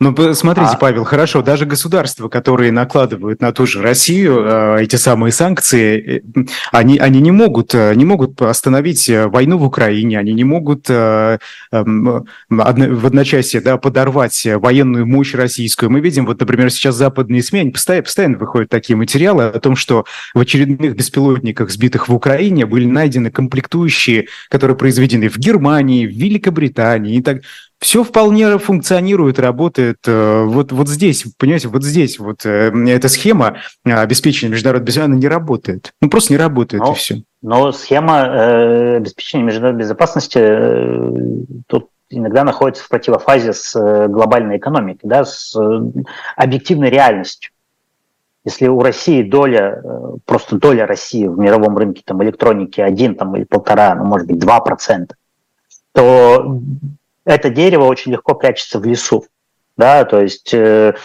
Ну, смотрите, а... Павел, хорошо, даже государства, которые накладывают на ту же Россию э, эти самые санкции, э, они, они не могут, э, не могут остановить войну в Украине, они не могут э, э, в одночасье да, подорвать военную мощь российскую. Мы видим, вот, например, сейчас западные СМИ, они постоянно, постоянно выходят такие материалы о том, что в очередных беспилотниках, сбитых в Украине, были найдены комплектующие, которые произведены в Германии, в Великобритании и так все вполне функционирует, работает. Э, вот, вот здесь, понимаете, вот здесь вот э, эта схема обеспечения международной безопасности, она не работает. Ну, просто не работает, но, и все. Но схема э, обеспечения международной безопасности э, тут иногда находится в противофазе с э, глобальной экономикой, да, с э, объективной реальностью. Если у России доля, просто доля России в мировом рынке там, электроники один там, или полтора, ну, может быть, два процента, то это дерево очень легко прячется в лесу. Да, то есть э,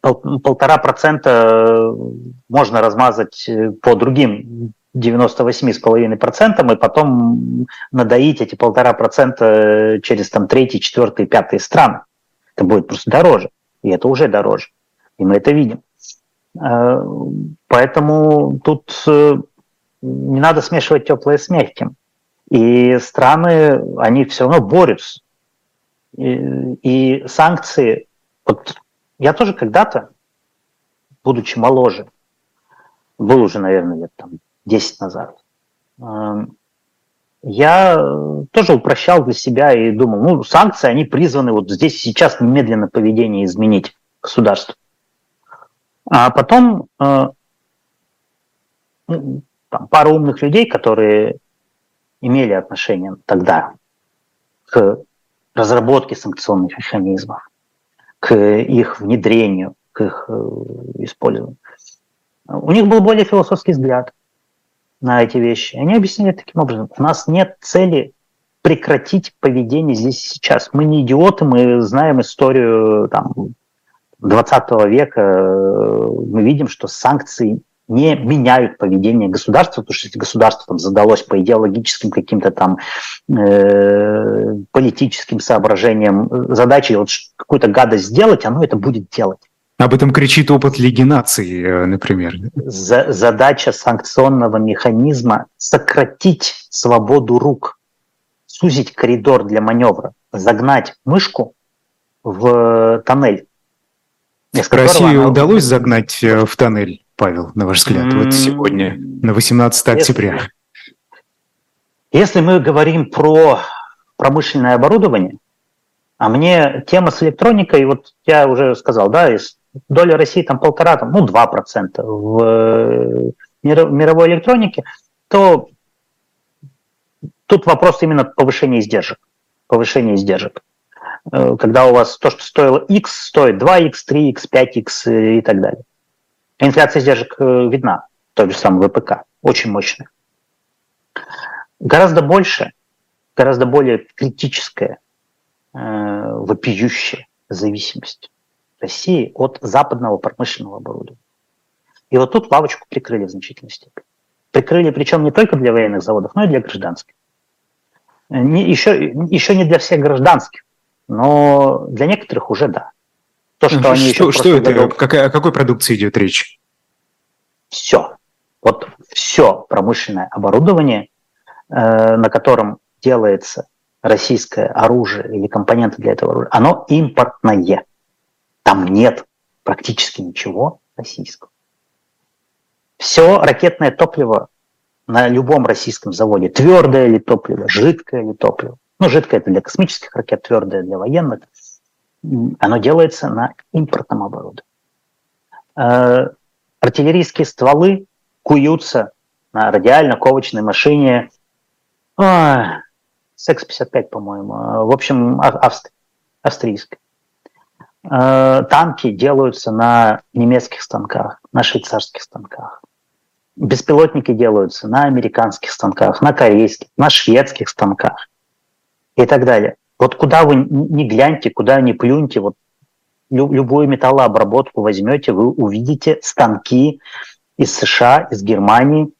полтора процента можно размазать э, по другим 98,5% и потом надоить эти полтора процента через там третий, четвертый, пятый страны. Это будет просто дороже. И это уже дороже. И мы это видим. Э, поэтому тут э, не надо смешивать теплое с мягким. И страны, они все равно борются. И, и санкции, вот я тоже когда-то, будучи моложе, был уже, наверное, лет там 10 назад, эм, я тоже упрощал для себя и думал, ну, санкции, они призваны вот здесь сейчас немедленно поведение изменить государство. А потом э, ну, там, пара умных людей, которые имели отношение тогда к разработке санкционных механизмов, к их внедрению, к их э, использованию. У них был более философский взгляд на эти вещи. Они объясняли таким образом. У нас нет цели прекратить поведение здесь и сейчас. Мы не идиоты, мы знаем историю там, 20 века. Мы видим, что санкции не меняют поведение государства, потому что если государство там задалось по идеологическим каким-то там э, политическим соображениям э, задачей вот какую-то гадость сделать, оно это будет делать. Об этом кричит опыт Лиги наций, э, например. За, задача санкционного механизма – сократить свободу рук, сузить коридор для маневра, загнать мышку в тоннель. России она... удалось загнать э, в тоннель? Павел, на ваш взгляд, вот сегодня, на 18 октября? Если мы говорим про промышленное оборудование, а мне тема с электроникой, вот я уже сказал, да, доля России там полтора, там, ну, два процента в э, мировой электронике, то тут вопрос именно повышения издержек. Повышения издержек. Э, когда у вас то, что стоило X, стоит 2X, 3X, 5X и так далее. Инфляция издержек э, видна, тот же самый ВПК, очень мощная. Гораздо больше, гораздо более критическая, э, вопиющая зависимость России от западного промышленного оборудования. И вот тут лавочку прикрыли в значительной степени. Прикрыли причем не только для военных заводов, но и для гражданских. Не, еще, еще не для всех гражданских, но для некоторых уже да. То, что, что они еще что это? Году... Какая, о какой продукции идет речь? Все. Вот все промышленное оборудование, э, на котором делается российское оружие или компоненты для этого оружия, оно импортное. Там нет практически ничего российского. Все ракетное топливо на любом российском заводе, твердое ли топливо, жидкое ли топливо. Ну, жидкое это для космических ракет, твердое для военных – оно делается на импортном оборудовании. Э, артиллерийские стволы куются на радиально-ковочной машине СЭКС-55, по-моему, в общем, австри, австрийской. Э, танки делаются на немецких станках, на швейцарских станках. Беспилотники делаются на американских станках, на корейских, на шведских станках и так далее. Вот куда вы не гляньте, куда не плюньте, вот любую металлообработку возьмете, вы увидите станки из США, из Германии,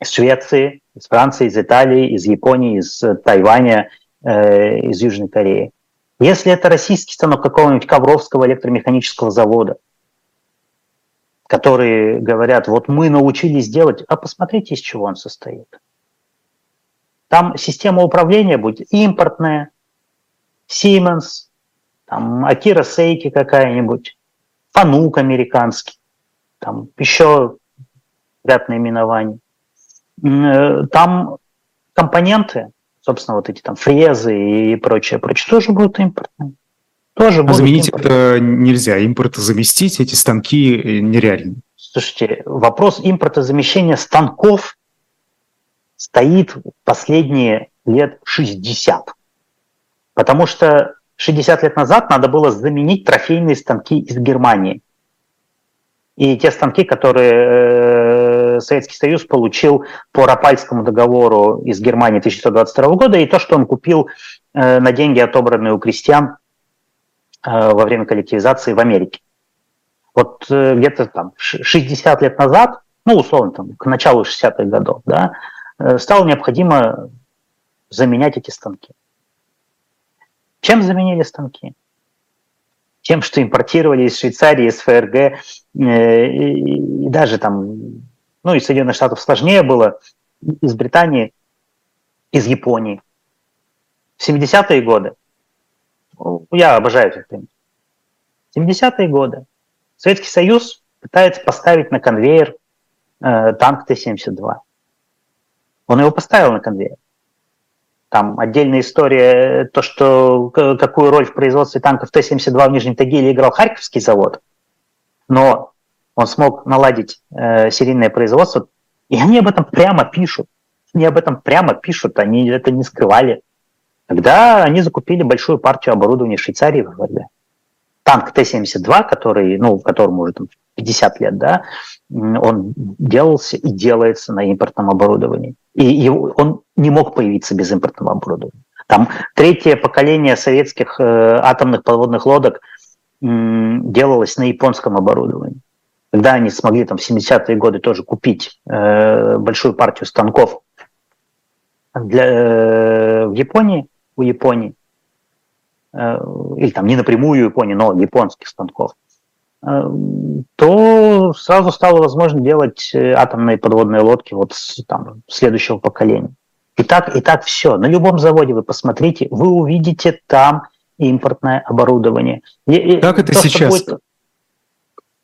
из Швеции, из Франции, из Италии, из Японии, из Тайваня, э, из Южной Кореи. Если это российский станок какого-нибудь Ковровского электромеханического завода, которые говорят, вот мы научились делать, а посмотрите, из чего он состоит. Там система управления будет импортная, Siemens, там Акира Сейки какая-нибудь, Фанук американский, там еще ряд наименований. Э, там компоненты, собственно, вот эти там фрезы и прочее, прочее, тоже будут импортные. Тоже а заменить импортные. это нельзя. Импорта заместить эти станки э, нереально. Слушайте, вопрос импортозамещения станков стоит последние лет 60. Потому что 60 лет назад надо было заменить трофейные станки из Германии. И те станки, которые э, Советский Союз получил по Рапальскому договору из Германии 1922 года, и то, что он купил э, на деньги, отобранные у крестьян э, во время коллективизации в Америке. Вот где-то там 60 лет назад, ну, условно, там, к началу 60-х годов, да, стало необходимо заменять эти станки. Чем заменили станки? Тем, что импортировали из Швейцарии, из ФРГ, э, и, даже там, ну, из Соединенных Штатов сложнее было, из Британии, из Японии. В 70-е годы, я обожаю этих фильмов, 70-е годы Советский Союз пытается поставить на конвейер э, танк Т-72. Он его поставил на конвейер. Там отдельная история, то, что какую роль в производстве танков Т-72 в Нижнем Тагиле играл Харьковский завод, но он смог наладить э, серийное производство, и они об этом прямо пишут. Они об этом прямо пишут, они это не скрывали. Тогда они закупили большую партию оборудования в Швейцарии в ВВД. Танк Т-72, который, ну, которому уже там 50 лет, да, он делался и делается на импортном оборудовании. И его, он не мог появиться без импортного оборудования. Там третье поколение советских э, атомных подводных лодок э, делалось на японском оборудовании. Когда они смогли там в 70-е годы тоже купить э, большую партию станков для, э, в Японии, у Японии, э, или там не напрямую у Японии, но японских станков, то сразу стало возможно делать э, атомные подводные лодки вот с, там, следующего поколения. И так, и так все. На любом заводе вы посмотрите, вы увидите там импортное оборудование. И, как это сейчас? Будет...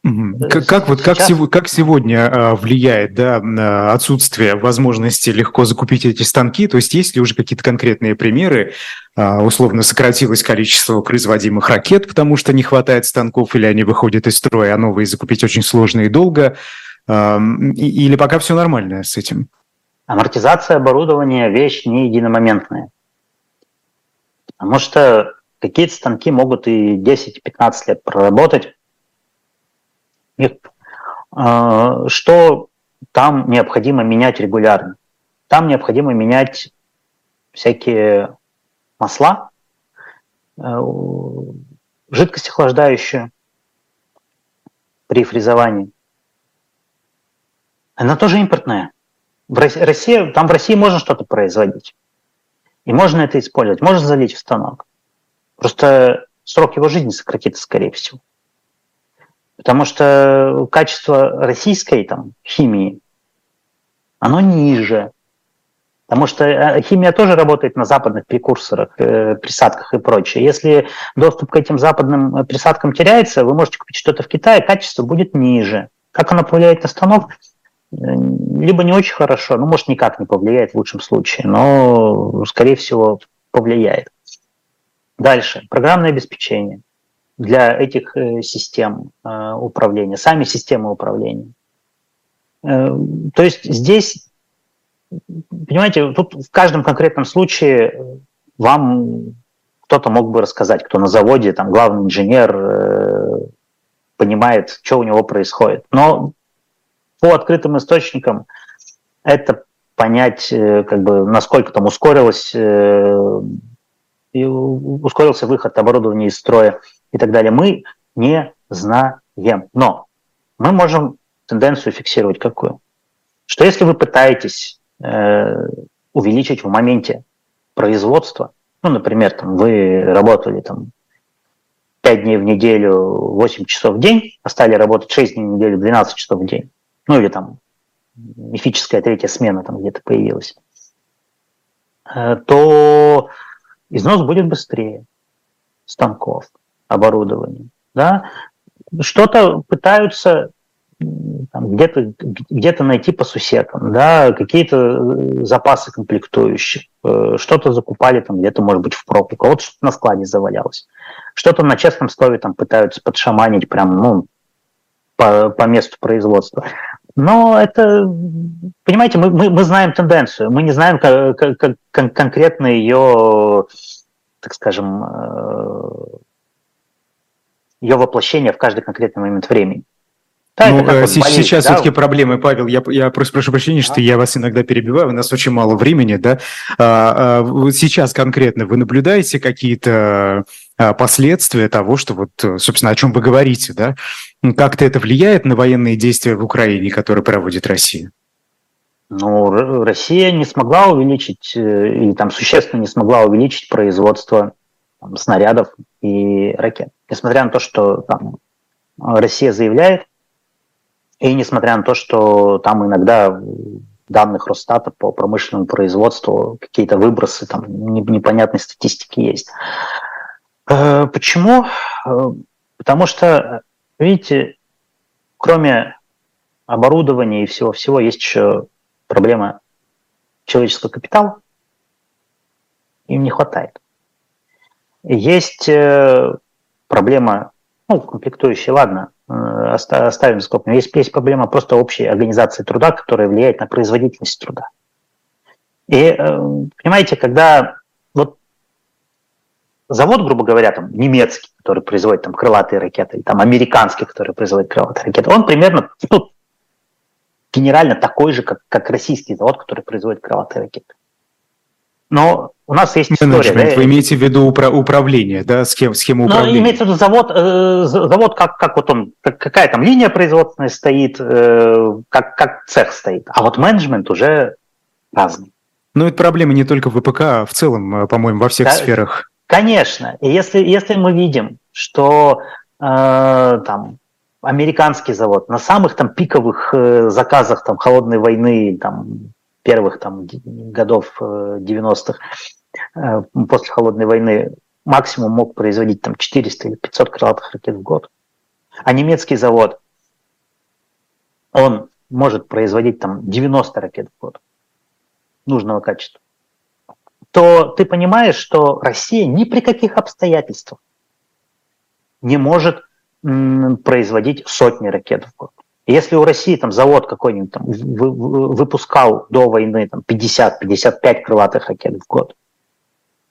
Э, как, как, вот, как, сего, как сегодня а, влияет да, на отсутствие возможности легко закупить эти станки? То есть есть ли уже какие-то конкретные примеры? А, условно сократилось количество производимых ракет, потому что не хватает станков, или они выходят из строя, а новые закупить очень сложно и долго? А, или пока все нормально с этим? Амортизация оборудования – вещь не единомоментная. Потому что какие-то станки могут и 10-15 лет проработать, а, что там необходимо менять регулярно? Там необходимо менять всякие масла, э, жидкость охлаждающую при фрезовании. Она тоже импортная. В России, там в России можно что-то производить. И можно это использовать. Можно залить в станок. Просто срок его жизни сократится, скорее всего. Потому что качество российской там, химии, оно ниже. Потому что э, химия тоже работает на западных прекурсорах, э, присадках и прочее. Если доступ к этим западным э, присадкам теряется, вы можете купить что-то в Китае, качество будет ниже. Как оно повлияет на станок? Либо не очень хорошо, ну, может, никак не повлияет в лучшем случае, но, скорее всего, повлияет. Дальше. Программное обеспечение для этих э, систем э, управления, сами системы управления. Э, то есть здесь, понимаете, тут в каждом конкретном случае вам кто-то мог бы рассказать, кто на заводе, там главный инженер понимает, что у него происходит. Но по открытым источникам это понять, как бы, насколько там ускорилось, ускорился выход оборудования из строя и так далее. Мы не знаем. Но мы можем тенденцию фиксировать какую? Что если вы пытаетесь э, увеличить в моменте производство, ну, например, там, вы работали там 5 дней в неделю, 8 часов в день, а стали работать 6 дней в неделю, 12 часов в день, ну или там мифическая третья смена там где-то появилась, э, то износ будет быстрее станков, оборудования. Да? Что-то пытаются где-то где найти по сусекам, да, какие-то э, запасы комплектующих, э, что-то закупали там где-то, может быть, в проб, у кого-то что-то на складе завалялось, что-то на честном слове там пытаются подшаманить прям, ну, по, по месту производства. Но это, понимаете, мы, мы, мы знаем тенденцию, мы не знаем как, как, как конкретно ее, так скажем, э, ее воплощение в каждый конкретный момент времени. Да, ну, вот сейчас да? все-таки проблемы, Павел, я, я просто прошу прощения, что а? я вас иногда перебиваю, у нас очень мало времени, да. А, а, вот сейчас конкретно вы наблюдаете какие-то а, последствия того, что вот, собственно, о чем вы говорите, да? Как-то это влияет на военные действия в Украине, которые проводит Россия? Ну, Россия не смогла увеличить, э, или там существенно не смогла увеличить производство там, снарядов и ракет. Несмотря на то, что там Россия заявляет, и несмотря на то, что там иногда данных Росстата по промышленному производству какие-то выбросы, там непонятной статистики есть. Э, почему? Э, потому что, видите, кроме оборудования и всего-всего, есть еще проблема человеческого капитала. Им не хватает. Есть э, проблема, ну, комплектующие, ладно, Э, оставим скобками. Есть, есть проблема просто общей организации труда, которая влияет на производительность труда. И, э, понимаете, когда вот завод, грубо говоря, там, немецкий, который производит там крылатые ракеты, или там американский, который производит крылатые ракеты, он примерно ну, генерально такой же, как, как российский завод, который производит крылатые ракеты. Но у нас есть история. Да? Вы имеете в виду упра- управление, да, схем, схему управления? Ну, имеется в виду завод, э, завод как, как вот он, как, какая там линия производственная стоит, э, как, как цех стоит. А вот менеджмент уже разный. Ну, это проблема не только в ВПК, а в целом, э, по-моему, во всех да, сферах. Конечно. И если, если мы видим, что э, там американский завод на самых там пиковых э, заказах там холодной войны, там первых там, годов 90-х, э, э, после Холодной войны, максимум мог производить там 400 или 500 крылатых ракет в год. А немецкий завод, он может производить там 90 ракет в год нужного качества, то ты понимаешь, что Россия ни при каких обстоятельствах не может производить сотни ракет в год. Если у России там завод какой-нибудь там выпускал до войны там 50-55 крылатых ракет в год,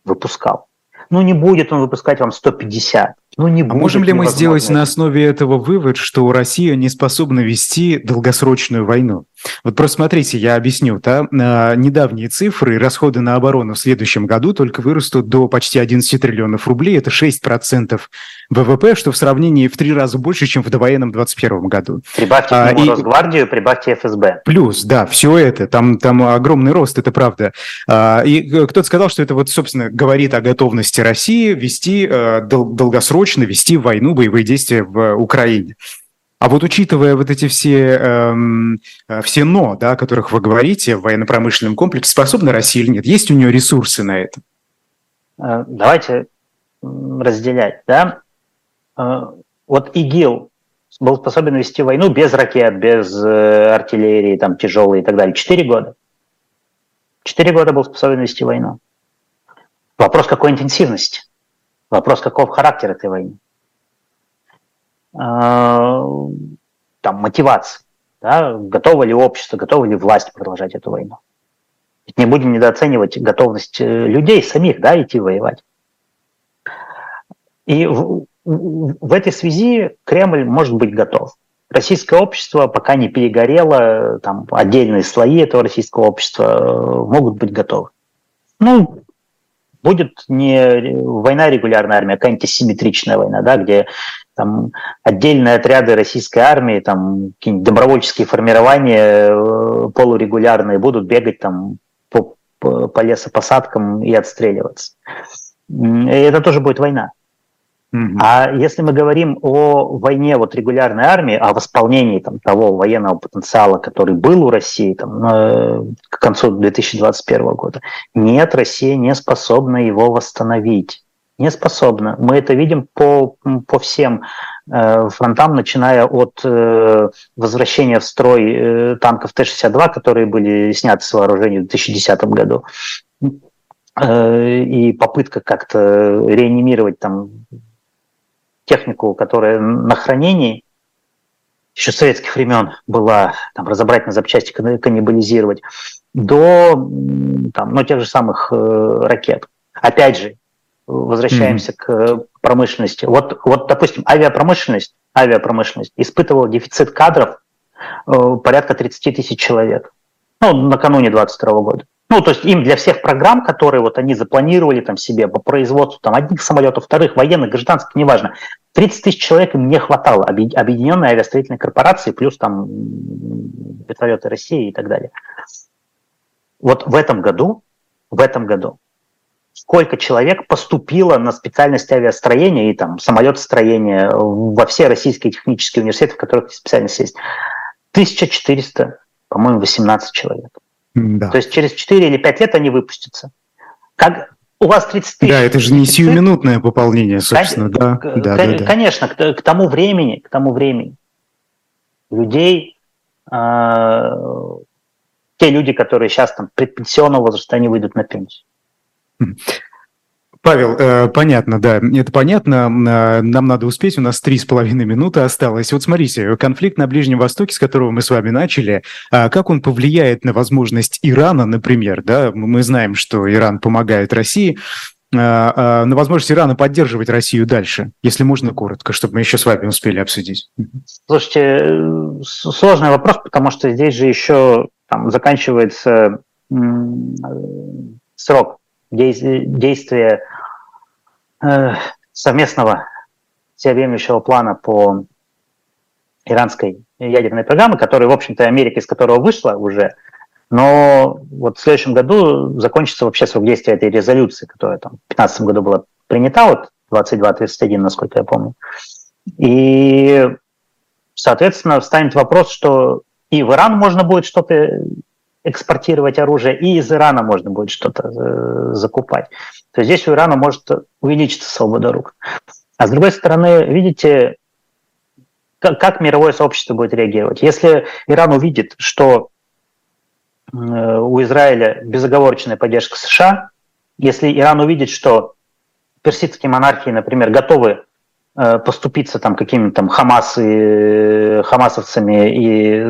выпускал, ну не будет он выпускать вам 150. Ну, не а можем ли мы сделать на основе этого вывод, что Россия не способна вести долгосрочную войну? Вот просто смотрите, я объясню. Да? Недавние цифры, расходы на оборону в следующем году только вырастут до почти 11 триллионов рублей. Это 6% ВВП, что в сравнении в три раза больше, чем в довоенном 2021 году. Прибавьте а, и... Росгвардию, прибавьте ФСБ. Плюс, да, все это. Там, там огромный рост, это правда. А, и кто-то сказал, что это вот, собственно, говорит о готовности России вести а, дол- долгосрочную срочно вести войну, боевые действия в Украине. А вот учитывая вот эти все, эм, э, все «но», да, о которых вы говорите, в военно-промышленном комплексе, способна Россия или нет? Есть у нее ресурсы на это? Э, давайте разделять. Да? Э, вот ИГИЛ был способен вести войну без ракет, без артиллерии, там, тяжелой и так далее. Четыре года. Четыре года был способен вести войну. Вопрос какой интенсивности. Вопрос, каков характер этой войны. А, там мотивация. Да? Готово ли общество, готова ли власть продолжать эту войну. Ведь не будем недооценивать готовность э, людей самих да, идти воевать. И в, в этой связи Кремль может быть готов. Российское общество пока не перегорело, там отдельные слои этого российского общества э, могут быть готовы. Ну, будет не война регулярная армия, а какая-нибудь асимметричная война, да, где там отдельные отряды российской армии, там какие-нибудь добровольческие формирования э, полурегулярные будут бегать там по, по, по лесопосадкам и отстреливаться. И это тоже будет война. А если мы говорим о войне вот регулярной армии, о восполнении там, того военного потенциала, который был у России там, э, к концу 2021 года, нет, Россия не способна его восстановить. Не способна. Мы это видим по, по всем э, фронтам, начиная от э, возвращения в строй э, танков Т-62, которые были сняты с вооружения в 2010 году, э, и попытка как-то реанимировать там технику, которая на хранении еще с советских времен была, там, разобрать на запчасти, каннибализировать, до там, ну, тех же самых э, ракет. Опять же, возвращаемся mm-hmm. к промышленности. Вот, вот, допустим, авиапромышленность, авиапромышленность испытывала дефицит кадров э, порядка 30 тысяч человек. Ну, накануне 22 года. Ну, то есть им для всех программ, которые вот они запланировали там себе по производству там одних самолетов, вторых, военных, гражданских, неважно, 30 тысяч человек им не хватало, объединенной авиастроительной корпорации, плюс там вертолеты России и так далее. Вот в этом году, в этом году, сколько человек поступило на специальность авиастроения и там самолетостроения во все российские технические университеты, в которых эти специальности есть? 1400, по-моему, 18 человек. Да. То есть через 4 или 5 лет они выпустятся. Как, у вас 30 тысяч. Да, это же не сиюминутное пополнение, собственно, Кон- да. К- да, да, да. Конечно, к, к тому времени, к тому времени людей, э, те люди, которые сейчас там предпенсионного возраста, они выйдут на пенсию. Павел, э, понятно, да, это понятно. Э, нам надо успеть, у нас три с половиной минуты осталось. Вот смотрите, конфликт на Ближнем Востоке, с которого мы с вами начали, э, как он повлияет на возможность Ирана, например, да? Мы знаем, что Иран помогает России, на возможность Ирана поддерживать Россию дальше, если можно коротко, чтобы мы еще с вами успели обсудить. Слушайте, сложный вопрос, потому что здесь же еще там, заканчивается срок действия э, совместного всеобъемлющего плана по иранской ядерной программы, который, в общем-то, Америка из которого вышла уже, но вот в следующем году закончится вообще срок действия этой резолюции, которая там в 2015 году была принята, вот 2231, насколько я помню. И, соответственно, встанет вопрос, что и в Иран можно будет что-то экспортировать оружие, и из Ирана можно будет что-то э, закупать. То есть здесь у Ирана может увеличиться свобода рук. А с другой стороны, видите, как, как мировое сообщество будет реагировать? Если Иран увидит, что э, у Израиля безоговорочная поддержка США, если Иран увидит, что персидские монархии, например, готовы поступиться там какими-то там Хамас и, хамасовцами и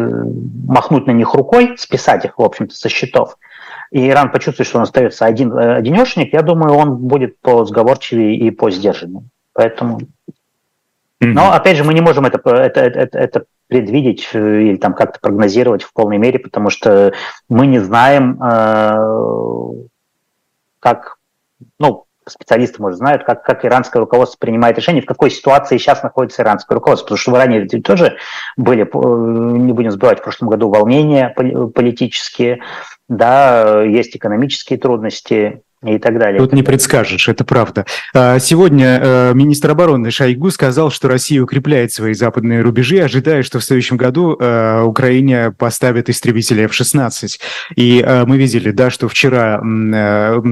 махнуть на них рукой, списать их, в общем-то, со счетов, и Иран почувствует, что он остается один, э, одинешник, я думаю, он будет по-сговорчивее и по-сдержаннее. Поэтому... Но, опять же, мы не можем это, это, это, это предвидеть э, или там как-то прогнозировать в полной мере, потому что мы не знаем, как, ну, специалисты, может, знают, как, как иранское руководство принимает решения, в какой ситуации сейчас находится иранское руководство. Потому что в Иране тоже были, э, не будем забывать, в прошлом году волнения политические, да, есть экономические трудности, и так далее. Тут не предскажешь, это правда. А, сегодня э, министр обороны Шойгу сказал, что Россия укрепляет свои западные рубежи, ожидая, что в следующем году э, Украине поставят истребители F-16. И э, мы видели, да, что вчера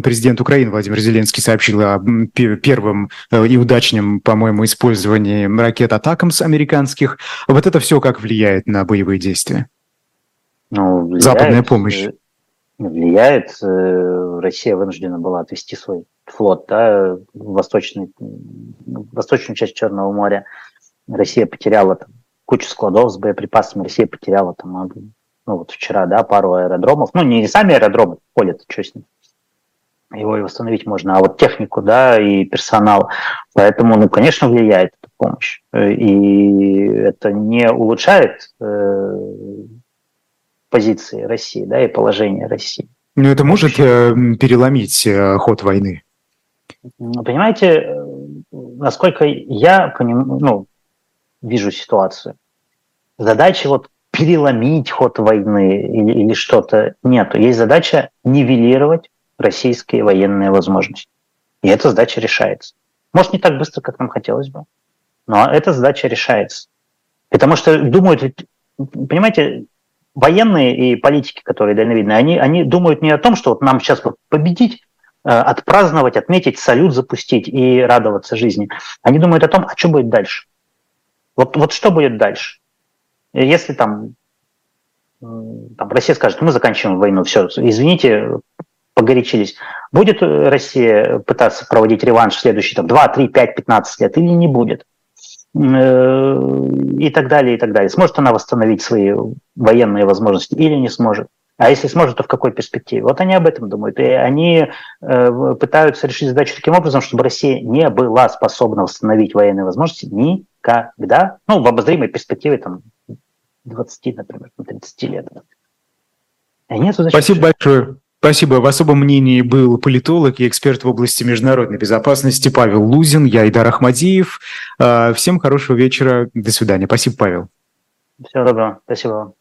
президент Украины Владимир Зеленский сообщил о первом и удачном, по-моему, использовании ракет «Атакамс» американских. Вот это все как влияет на боевые действия? Ну, влияет, Западная помощь влияет. Э, Россия вынуждена была отвести свой флот да, в восточный, восточную часть Черного моря. Россия потеряла там, кучу складов с боеприпасами, Россия потеряла там, ну вот вчера, да, пару аэродромов. Ну, не сами аэродромы, поле-то что с ним. Его и восстановить можно, а вот технику, да, и персонал. Поэтому, ну, конечно, влияет эта помощь. И это не улучшает э, позиции России, да, и положение России. Но это может э, переломить э, ход войны? Понимаете, э, насколько я поним... ну, вижу ситуацию, задачи вот переломить ход войны или, или что-то нету. Есть задача нивелировать российские военные возможности. И эта задача решается. Может, не так быстро, как нам хотелось бы, но эта задача решается. Потому что думают, понимаете, военные и политики, которые дальновидны, они, они думают не о том, что вот нам сейчас победить, э, отпраздновать, отметить, салют запустить и радоваться жизни. Они думают о том, а что будет дальше. Вот, вот что будет дальше? Если там, там Россия скажет, мы заканчиваем войну, все, извините, погорячились. Будет Россия пытаться проводить реванш в следующие там, 2, 3, 5, 15 лет или не будет? Э, и так далее, и так далее. Сможет она восстановить свои военные возможности или не сможет? А если сможет, то в какой перспективе? Вот они об этом думают. И они э, пытаются решить задачу таким образом, чтобы Россия не была способна восстановить военные возможности никогда. Ну, в обозримой перспективе там 20, например, 30 лет. И они Спасибо большое. Спасибо. В особом мнении был политолог и эксперт в области международной безопасности Павел Лузин, я Идар Ахмадиев. А, всем хорошего вечера. До свидания. Спасибо, Павел. Всего доброго. Спасибо вам.